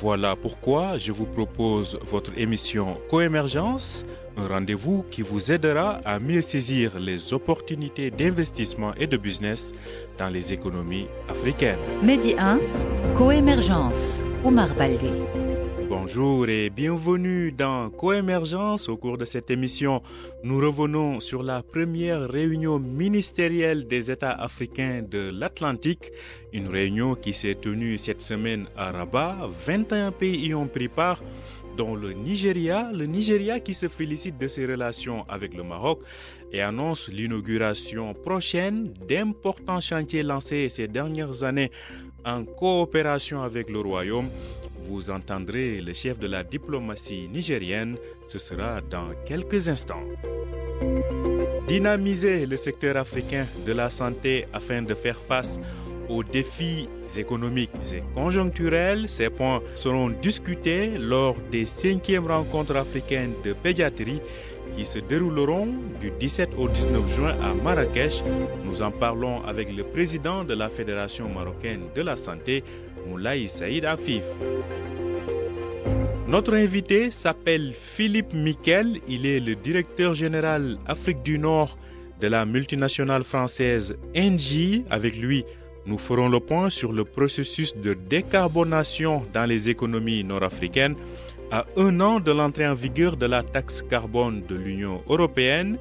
Voilà pourquoi je vous propose votre émission Coémergence, un rendez-vous qui vous aidera à mieux saisir les opportunités d'investissement et de business dans les économies africaines. Medi 1, Coémergence, Omar Baldé. Bonjour et bienvenue dans Coémergence. Au cours de cette émission, nous revenons sur la première réunion ministérielle des États africains de l'Atlantique, une réunion qui s'est tenue cette semaine à Rabat. 21 pays y ont pris part dont le Nigeria, le Nigeria qui se félicite de ses relations avec le Maroc et annonce l'inauguration prochaine d'importants chantiers lancés ces dernières années en coopération avec le Royaume. Vous entendrez le chef de la diplomatie nigérienne, ce sera dans quelques instants. Dynamiser le secteur africain de la santé afin de faire face défis économiques et conjoncturels. Ces points seront discutés lors des cinquièmes rencontres africaines de pédiatrie qui se dérouleront du 17 au 19 juin à Marrakech. Nous en parlons avec le président de la Fédération marocaine de la santé, Moulay Saïd Afif. Notre invité s'appelle Philippe Miquel. Il est le directeur général Afrique du Nord de la multinationale française Engie. Avec lui, nous ferons le point sur le processus de décarbonation dans les économies nord-africaines à un an de l'entrée en vigueur de la taxe carbone de l'Union européenne,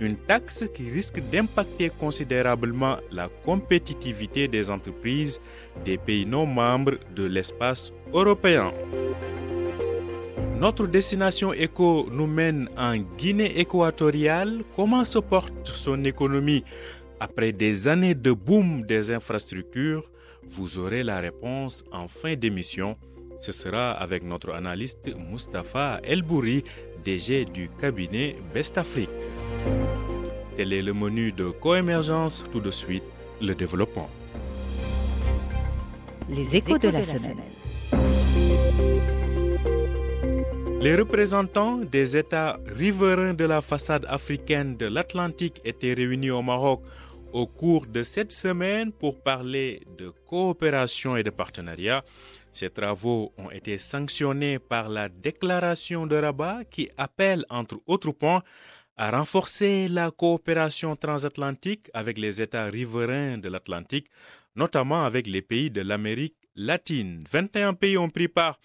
une taxe qui risque d'impacter considérablement la compétitivité des entreprises des pays non membres de l'espace européen. Notre destination éco nous mène en Guinée équatoriale. Comment se porte son économie? Après des années de boom des infrastructures Vous aurez la réponse en fin d'émission. Ce sera avec notre analyste Mustapha Elbouri, DG du cabinet Best Afrique. Tel est le menu de coémergence. Tout de suite, le développement. Les échos de la semaine. Les représentants des États riverains de la façade africaine de l'Atlantique étaient réunis au Maroc au cours de cette semaine pour parler de coopération et de partenariat. Ces travaux ont été sanctionnés par la déclaration de Rabat qui appelle, entre autres points, à renforcer la coopération transatlantique avec les États riverains de l'Atlantique, notamment avec les pays de l'Amérique latine. 21 pays ont pris part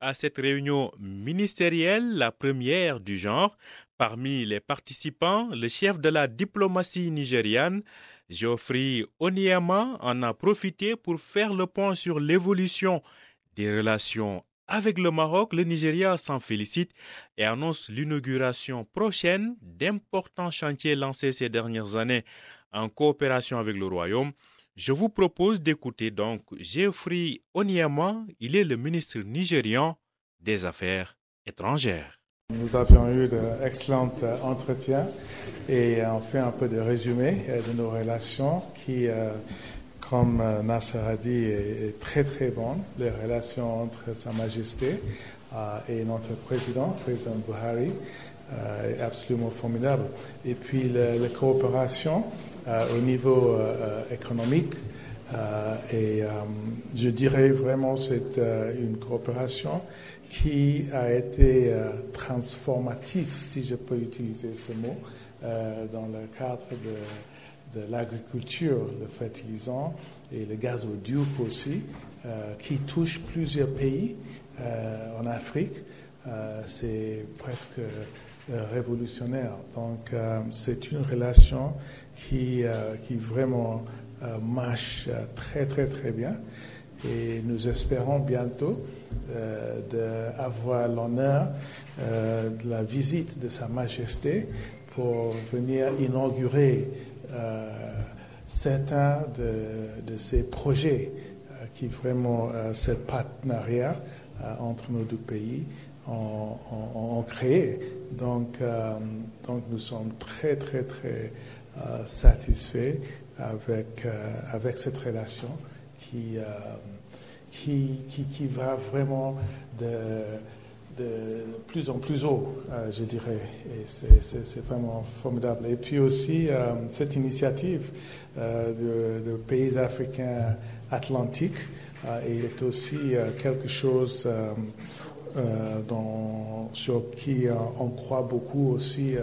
à cette réunion ministérielle, la première du genre. Parmi les participants, le chef de la diplomatie nigériane, Geoffrey Onyema, en a profité pour faire le point sur l'évolution des relations avec le Maroc. Le Nigeria s'en félicite et annonce l'inauguration prochaine d'importants chantiers lancés ces dernières années en coopération avec le Royaume. Je vous propose d'écouter donc Geoffrey Onyema, il est le ministre nigérian des Affaires étrangères. Nous avions eu d'excellents entretiens et on fait un peu de résumé de nos relations qui, comme Nasser a dit, est très très bonne. Les relations entre Sa Majesté et notre président, président Buhari, est absolument formidable. Et puis la, coopération au niveau économique. et je dirais vraiment c'est une coopération qui a été transformatif, si je peux utiliser ce mot, dans le cadre de, l'agriculture, le fertilisant et le gazoduc aussi, qui touche plusieurs pays en Afrique. c'est presque révolutionnaire. Donc c'est une relation qui, qui vraiment marche très très très bien et nous espérons bientôt d'avoir l'honneur de la visite de Sa Majesté pour venir inaugurer certains de, ces projets qui vraiment, ce partenariat entre nos deux pays ont, créé. Donc, donc nous sommes très, très, très satisfaits avec, avec cette relation qui, qui, qui, qui va vraiment de de plus en plus haut, euh, je dirais. Et c'est vraiment formidable. Et puis aussi, euh, cette initiative euh, de, pays africains atlantiques est aussi quelque chose dont, sur qui on croit beaucoup aussi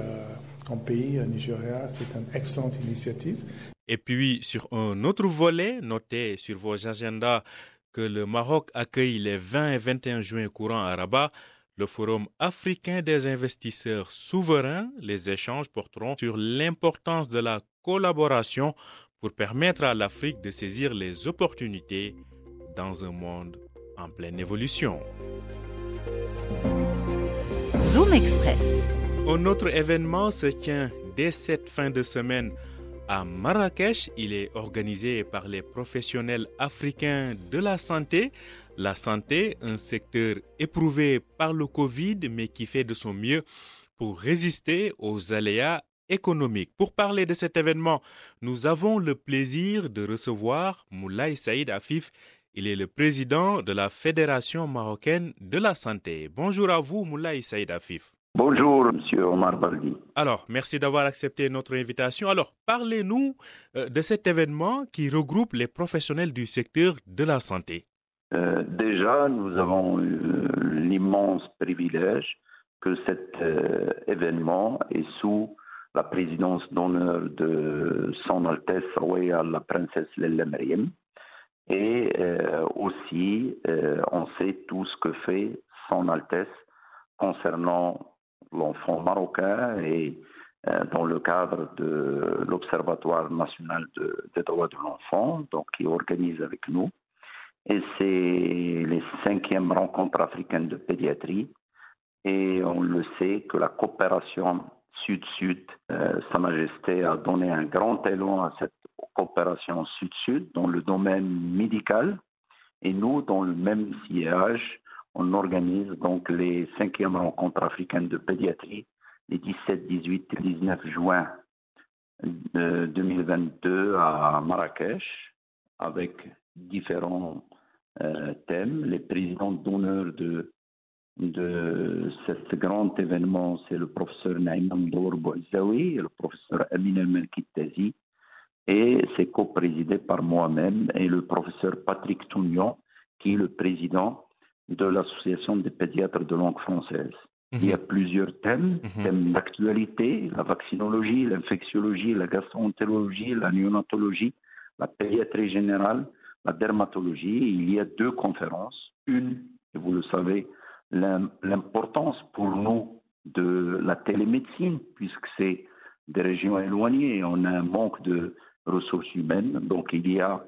comme pays, Nigeria. C'est une excellente initiative. Et puis, sur un autre volet, noté sur vos agendas que le Maroc accueille les 20 et 21 juin courant à Rabat le Forum africain des investisseurs souverains, les échanges porteront sur l'importance de la collaboration pour permettre à l'Afrique de saisir les opportunités dans un monde en pleine évolution. Zoom Express. Un autre événement se tient dès cette fin de semaine à Marrakech. Il est organisé par les professionnels africains de la santé la santé, un secteur éprouvé par le Covid, mais qui fait de son mieux pour résister aux aléas économiques. Pour parler de cet événement, nous avons le plaisir de recevoir Moulay Saïd Afif. Il est le président de la Fédération marocaine de la santé. Bonjour à vous, Moulay Saïd Afif. Bonjour, Monsieur Omar Baldi. Alors, merci d'avoir accepté notre invitation. Alors, parlez-nous euh, de cet événement qui regroupe les professionnels du secteur de la santé. Euh, déjà, nous avons eu l'immense privilège que cet euh, événement est sous la présidence d'honneur de Son Altesse Royale la Princesse Lella. Et euh, aussi, on sait tout ce que fait Son Altesse concernant l'enfant marocain et dans le cadre de l'Observatoire national des droits de l'enfant, donc qui organise avec nous et c'est les cinquièmes rencontres africaines de pédiatrie. Et on le sait que la coopération Sud-Sud, euh, Sa Majesté a donné un grand élan à cette coopération Sud-Sud dans le domaine médical. Et nous, dans le même sillage, on organise donc les cinquièmes rencontres africaines de pédiatrie les 17, 18 et 19 juin 2022 euh, à Marrakech avec différents euh, thèmes. Les présidents d'honneur de, de ce grand événement, c'est le professeur Naïm Bouzaoui et le professeur Amin El Et c'est co-présidé par moi-même et le professeur Patrick Tounion, qui est le président de l'Association des pédiatres de langue française. Il y a mhm. plusieurs thèmes, mhm. thèmes d'actualité, la vaccinologie, l'infectiologie, la gastroentérologie, la néonatologie, la pédiatrie générale, la dermatologie, il y a deux conférences. Une, et vous le savez, l'importance pour nous de la télémédecine, puisque c'est des régions éloignées on a un manque de ressources humaines. Donc il y a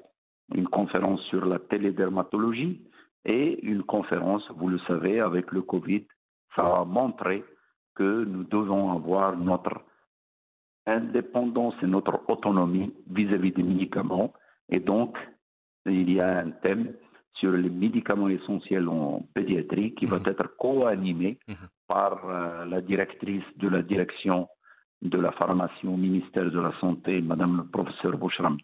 une conférence sur la télédermatologie et une conférence, vous le savez, avec le Covid. Ça a montré que nous devons avoir notre indépendance et notre autonomie vis-à-vis -vis des médicaments. Et donc, il y a un thème sur les médicaments essentiels en pédiatrie qui va mhm. être co-animé mhm. par euh, la directrice de la direction de la pharmacie au ministère de la Santé, Madame le professeur Bouchram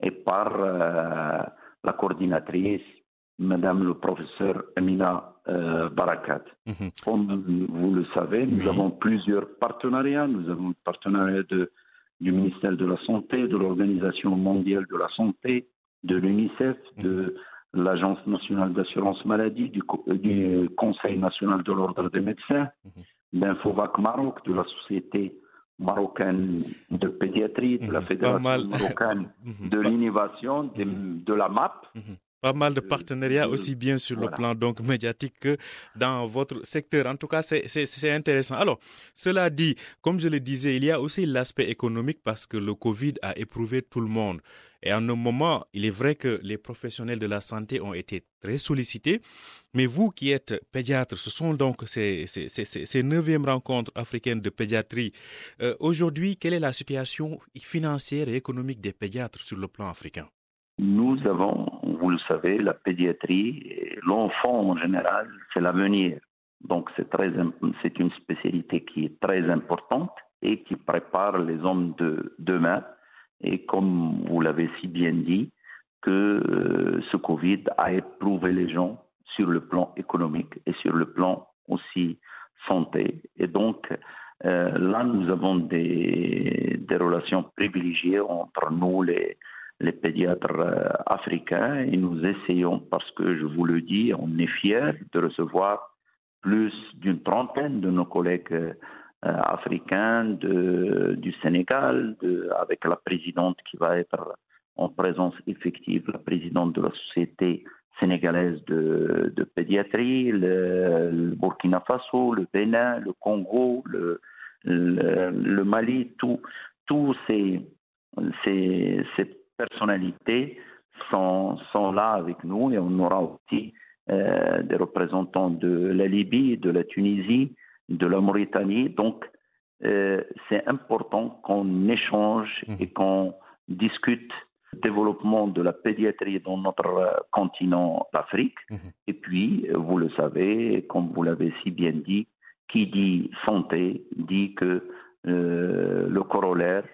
et par euh, la coordinatrice, Madame le professeur Amina euh, Barakat. Mhm. Comme vous le savez, nous avons plusieurs partenariats. Nous avons le partenariat de, du ministère de la Santé, de l'Organisation mondiale de la Santé, de l'UNICEF, de l'Agence nationale d'assurance maladie, du, Conseil national de l'ordre des médecins, d'Infovac Maroc, de la Société marocaine de pédiatrie, de la Fédération marocaine de l'innovation, de, la MAP. Pas mal de partenariats aussi bien sur le plan donc médiatique que dans votre secteur. En tout cas, c'est intéressant. Alors, cela dit, comme je le disais, il y a aussi l'aspect économique parce que le Covid a éprouvé tout le monde. Et en un moment, il est vrai que les professionnels de la santé ont été très sollicités. Mais vous qui êtes pédiatre, ce sont donc ces, ces, neuvièmes rencontres africaines de pédiatrie. Euh, aujourd'hui, quelle est la situation financière et économique des pédiatres sur le plan africain? Nous avons, vous le savez, la pédiatrie, l'enfant en général, c'est l'avenir. Donc c'est très, c'est une spécialité qui est très importante et qui prépare les hommes de demain. Et comme vous l'avez si bien dit, que euh, ce Covid a éprouvé les gens sur le plan économique et sur le plan aussi santé. Et donc, euh, là, nous avons des, des, relations privilégiées entre nous, les, les pédiatres euh, africains, et nous essayons, parce que je vous le dis, on est fiers de recevoir plus d'une trentaine de nos collègues euh, africains du Sénégal, avec la présidente qui va être en présence effective, la présidente de la Société sénégalaise de, pédiatrie, le, Burkina Faso, le Bénin, le Congo, le, Mali, tous ces, ces, ces, personnalités sont, sont, là avec nous et on aura aussi euh, des représentants de la Libye, de la Tunisie, de la Mauritanie. Donc, euh, c'est important qu'on échange et qu'on discute développement de la pédiatrie dans notre continent, l'Afrique. Mmh. Et puis, vous le savez, comme vous l'avez si bien dit, qui dit santé dit que euh, le corollaire,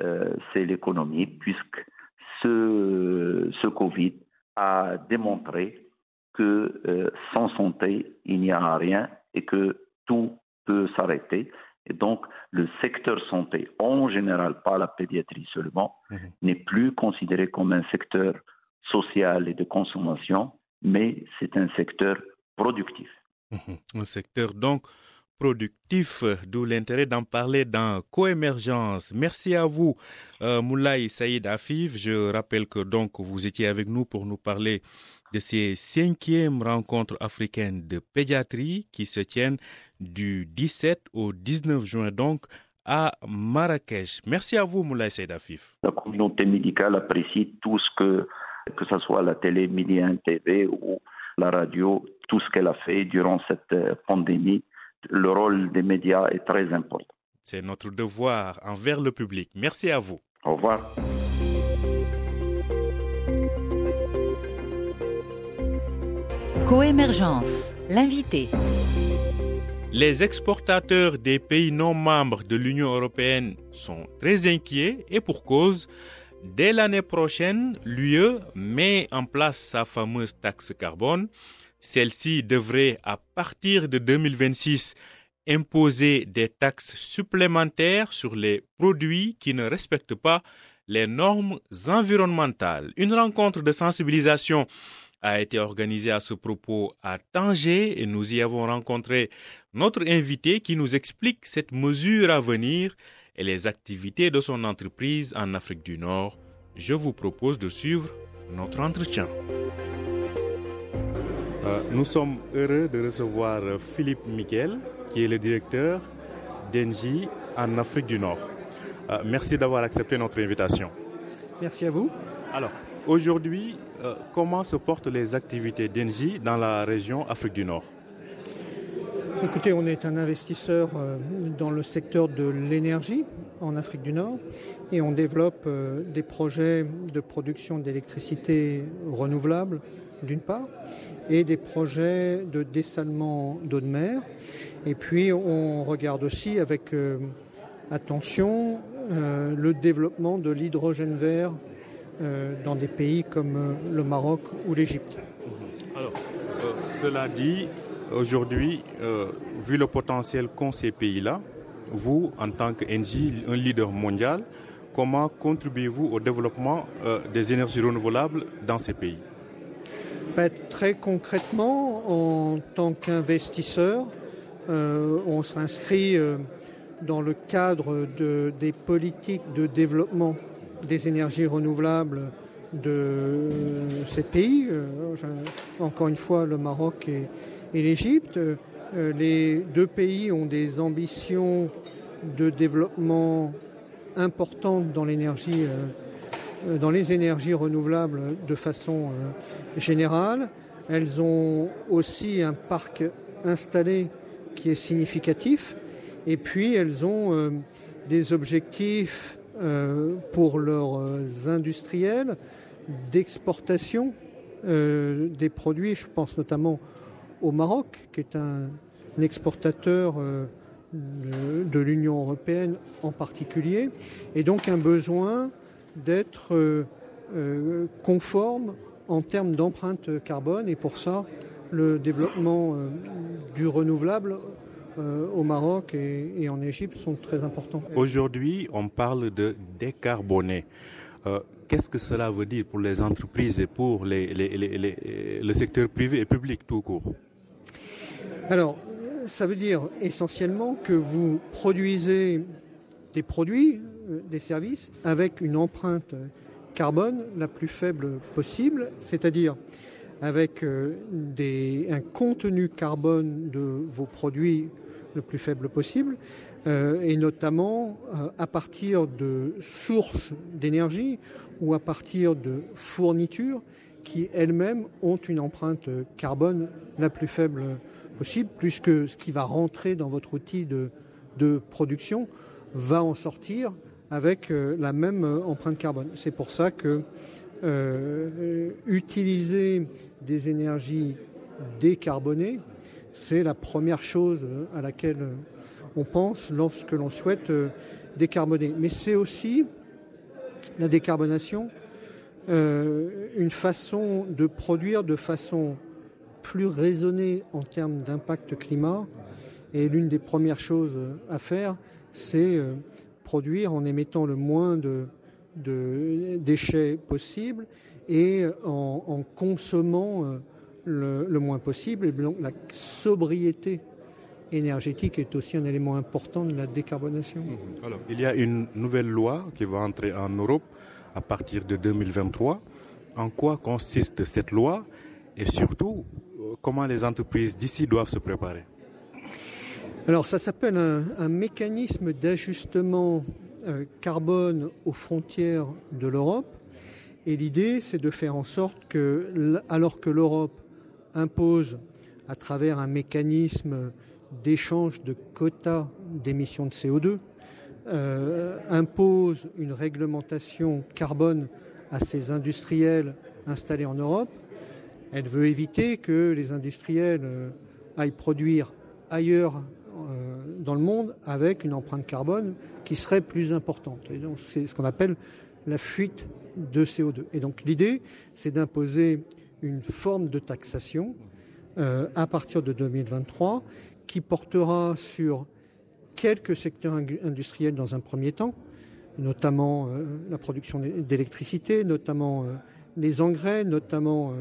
euh, c'est l'économie, puisque ce, ce Covid a démontré que euh, sans santé, il n'y a rien et que tout peut s'arrêter. Et donc, le secteur santé, en général, pas la pédiatrie seulement, mmh. n'est plus considéré comme un secteur social et de consommation, mais c'est un secteur productif. Mmh. Un secteur donc productif, d'où l'intérêt d'en parler dans Coémergence. Merci à vous, euh, Moulay Saïd Afif. Je rappelle que donc vous étiez avec nous pour nous parler de ces cinquièmes rencontres africaines de pédiatrie qui se tiennent du 17 au 19 juin donc à Marrakech. Merci à vous, Moulay Saïd Afif. La communauté médicale apprécie tout ce que, que ce soit la télé, Midi TV ou la radio, tout ce qu'elle a fait durant cette euh, pandémie le rôle des médias est très important. C'est notre devoir envers le public. Merci à vous. Au revoir. Coémergence, l'invité. Les exportateurs des pays non membres de l'Union européenne sont très inquiets et pour cause. Dès l'année prochaine, l'UE met en place sa fameuse taxe carbone celle-ci devrait, à partir de 2026, imposer des taxes supplémentaires sur les produits qui ne respectent pas les normes environnementales. Une rencontre de sensibilisation a été organisée à ce propos à Tanger et nous y avons rencontré notre invité qui nous explique cette mesure à venir et les activités de son entreprise en Afrique du Nord. Je vous propose de suivre notre entretien. Euh, nous sommes heureux de recevoir Philippe Miguel, qui est le directeur d'Engie en Afrique du Nord. Euh, merci d'avoir accepté notre invitation. Merci à vous. Alors, aujourd'hui, euh, comment se portent les activités d'Engie dans la région Afrique du Nord? Écoutez, on est un investisseur dans le secteur de l'énergie en Afrique du Nord et on développe des projets de production d'électricité renouvelable d'une part et des projets de dessalement d'eau de mer. Et puis on regarde aussi avec euh, attention euh, le développement de l'hydrogène vert euh, dans des pays comme le Maroc ou l'Égypte. Alors, euh, cela dit, aujourd'hui, vu le potentiel qu'ont ces pays-là, vous, en tant qu'NG, un leader mondial, comment contribuez-vous au développement des énergies renouvelables dans ces pays? Très concrètement, en tant qu'investisseur, euh, on s'inscrit euh, dans le cadre de, des politiques de développement des énergies renouvelables de ces pays, euh, encore une fois le Maroc et, et l'Égypte. Euh, les deux pays ont des ambitions de développement importantes dans l'énergie euh, dans les énergies renouvelables de façon euh, générale. Elles ont aussi un parc installé qui est significatif et puis elles ont euh, des objectifs pour leurs industriels d'exportation des produits. Je pense notamment au Maroc, qui est un, exportateur de, l'Union européenne en particulier, et donc un besoin d'être conforme en termes d'empreinte carbone, et pour ça, le développement du renouvelable au Maroc et, en Égypte sont très importants. Aujourd'hui, on parle de décarboner. Qu'est-ce que cela veut dire pour les entreprises et pour le secteur privé et public tout court? Alors, ça veut dire essentiellement que vous produisez des produits, euh, des services avec une empreinte carbone la plus faible possible, c'est-à-dire avec euh, un contenu carbone de vos produits le plus faible possible, euh, et notamment à partir de sources d'énergie ou à partir de fournitures qui elles-mêmes ont une empreinte carbone la plus faible possible, puisque ce qui va rentrer dans votre outil de, production va en sortir avec euh, la même empreinte carbone. C'est pour ça que euh, utiliser des énergies décarbonées, c'est la première chose à laquelle on pense lorsque l'on souhaite euh, décarboner. Mais c'est aussi la décarbonation, euh, une façon de produire de façon plus raisonnée en termes d'impact climat. Et l'une des premières choses à faire, c'est euh, produire en émettant le moins de, déchets possible et en, consommant euh, le, moins possible. Et donc la sobriété énergétique est aussi un élément important de la décarbonation. Alors, il y a une nouvelle loi qui va entrer en Europe à partir de 2023. En quoi consiste cette loi? Et surtout euh, comment les entreprises d'ici doivent se préparer? Alors ça s'appelle un, mécanisme d'ajustement euh, carbone aux frontières de l'Europe. Et l'idée, c'est de faire en sorte que, alors que l'Europe impose à travers un mécanisme d'échange de quotas d'émissions de CO2 euh, impose une réglementation carbone à ces industriels installés en Europe. Elle veut éviter que les industriels euh, aillent produire ailleurs dans le monde avec une empreinte carbone qui serait plus importante. c'est ce qu'on appelle la fuite de CO2. Et donc l'idée, c'est d'imposer une forme de taxation à partir de 2023 qui portera sur quelques secteurs industriels dans un premier temps, notamment euh, la production d'électricité, notamment euh, les engrais, notamment euh,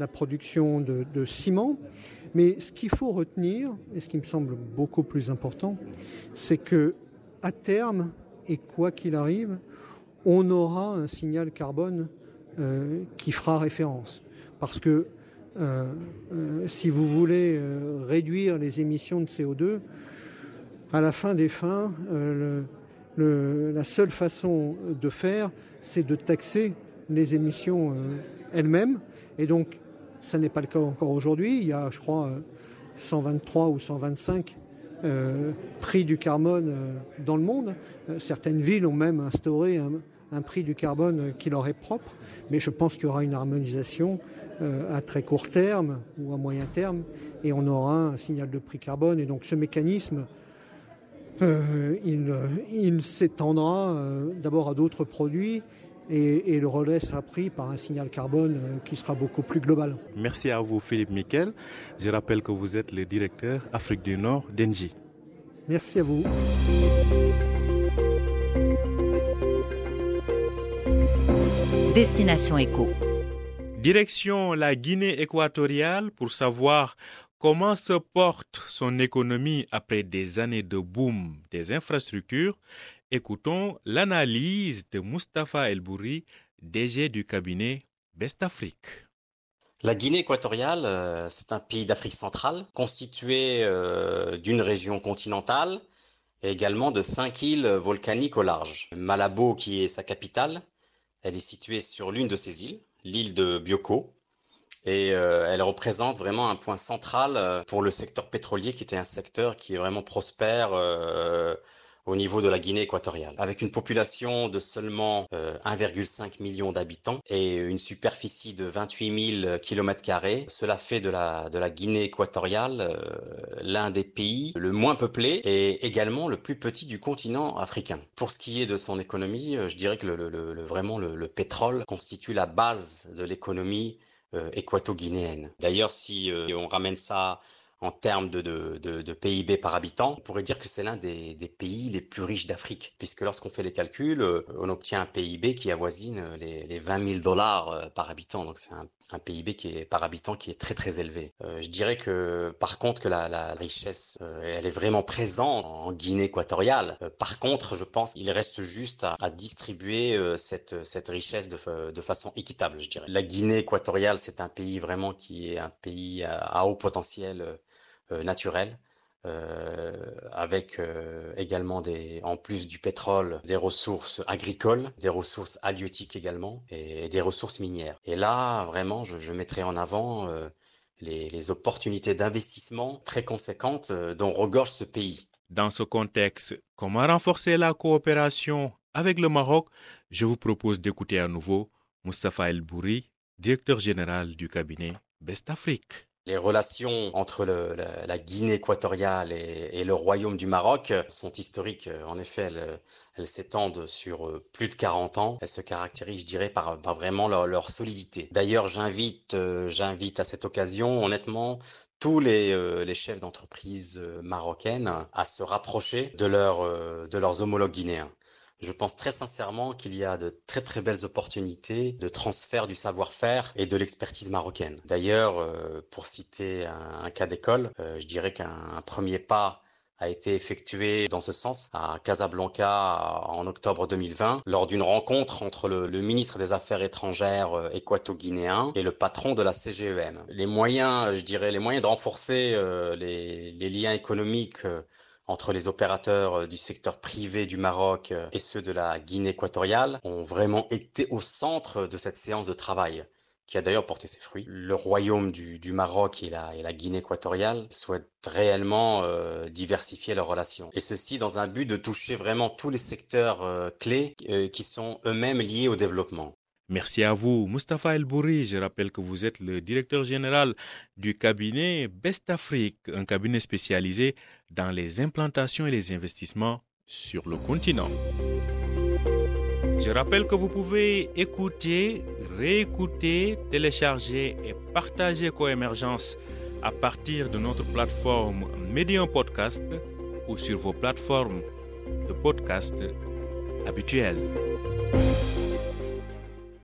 la production de, ciment. Mais ce qu'il faut retenir, et ce qui me semble beaucoup plus important, c'est que à terme, et quoi qu'il arrive, on aura un signal carbone qui fera référence. Parce que euh, euh, si vous voulez euh, réduire les émissions de CO2, à la fin des fins, la seule façon de faire, c'est de taxer les émissions elles-mêmes. Et donc, ça n'est pas le cas encore aujourd'hui. Il y a, je crois, 123 ou 125 prix du carbone dans le monde. certaines villes ont même instauré un prix du carbone qui leur est propre. Mais je pense qu'il y aura une harmonisation euh, à très court terme ou à moyen terme, et on aura un signal de prix carbone. Et donc ce mécanisme, euh, il, s'étendra euh, d'abord à d'autres produits et, le relais sera pris par un signal carbone qui sera beaucoup plus global. Merci à vous Philippe Miquel. Je rappelle que vous êtes le directeur Afrique du Nord d'Engie. Merci à vous. Destination Éco. Direction la Guinée équatoriale pour savoir comment se porte son économie après des années de boom des infrastructures. Écoutons l'analyse de Mustapha El Bouri, DG du cabinet Best Afrique. La Guinée équatoriale, euh, c'est un pays d'Afrique centrale constitué euh, d'une région continentale et également de cinq îles volcaniques au large. Malabo, qui est sa capitale, elle est située sur l'une de ces îles, l'île de Bioko. Et euh, elle représente vraiment un point central pour le secteur pétrolier, qui était un secteur qui est vraiment prospère au niveau de la Guinée équatoriale. Avec une population de seulement 1,5 euh, million d'habitants et une superficie de 28 000 km, cela fait de la, de la Guinée équatoriale euh, l'un des pays le moins peuplé et également le plus petit du continent africain. Pour ce qui est de son économie, je dirais que le, vraiment le, pétrole constitue la base de l'économie équato-guinéenne. D'ailleurs, si on ramène ça en termes de, de, de, PIB par habitant, on pourrait dire que c'est l'un des, des, pays les plus riches d'Afrique, puisque lorsqu'on fait les calculs, euh, on obtient un PIB qui avoisine les, les 20 000 dollars euh, par habitant. Donc c'est un, un, PIB qui est par habitant qui est très très élevé. Euh, je dirais que par contre que la, la richesse, elle est vraiment présente en Guinée équatoriale. par contre, je pense qu'il reste juste à, à distribuer cette, cette richesse de, de façon équitable, je dirais. La Guinée équatoriale, c'est un pays vraiment qui est un pays à haut potentiel euh, naturel. Euh, avec euh, également des, en plus du pétrole, des ressources agricoles, des ressources halieutiques également et, des ressources minières. Et là, vraiment, je, mettrai en avant les, les, opportunités d'investissement très conséquentes dont regorge ce pays. Dans ce contexte, comment renforcer la coopération avec le Maroc? Je vous propose d'écouter à nouveau Mustafa El Bouri, directeur général du cabinet Best Afrique. Les relations entre la, Guinée équatoriale et, le Royaume du Maroc sont historiques. En effet, elles, s'étendent sur euh, plus de 40 ans. Elles se caractérisent, je dirais, par, vraiment leur, solidité. D'ailleurs, j'invite, euh, j'invite à cette occasion, honnêtement, tous les, euh, chefs d'entreprise marocaines à se rapprocher de, de leurs homologues guinéens. Je pense très sincèrement qu'il y a de très très belles opportunités de transfert du savoir-faire et de l'expertise marocaine. D'ailleurs, euh, pour citer un, cas d'école, euh, je dirais qu'un premier pas a été effectué dans ce sens à Casablanca en octobre 2020 lors d'une rencontre entre le, ministre des Affaires étrangères euh, équato-guinéen et le patron de la CGEM. Les moyens, je dirais, les moyens de renforcer les, les, liens économiques entre les opérateurs euh, du secteur privé du Maroc euh, et ceux de la Guinée équatoriale ont vraiment été au centre de cette séance de travail qui a d'ailleurs porté ses fruits. Le royaume du, Maroc et la, Guinée équatoriale souhaitent réellement euh, diversifier leurs relations. Et ceci dans un but de toucher vraiment tous les secteurs clés qui sont eux-mêmes liés au développement. Merci à vous, Mustafa El Bouri. Je rappelle que vous êtes le directeur général du cabinet Best Afrique, un cabinet spécialisé dans les implantations et les investissements sur le continent. Je rappelle que vous pouvez écouter, réécouter, télécharger et partager Coémergence à partir de notre plateforme Medium Podcast ou sur vos plateformes de podcast habituelles.